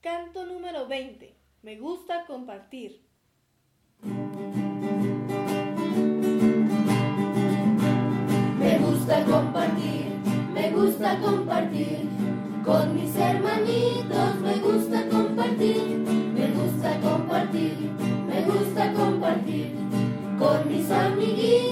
Canto número 20. Me gusta compartir. Me gusta compartir, me gusta compartir. Con mis hermanitos me gusta compartir, me gusta compartir, me gusta compartir. Con mis amiguitos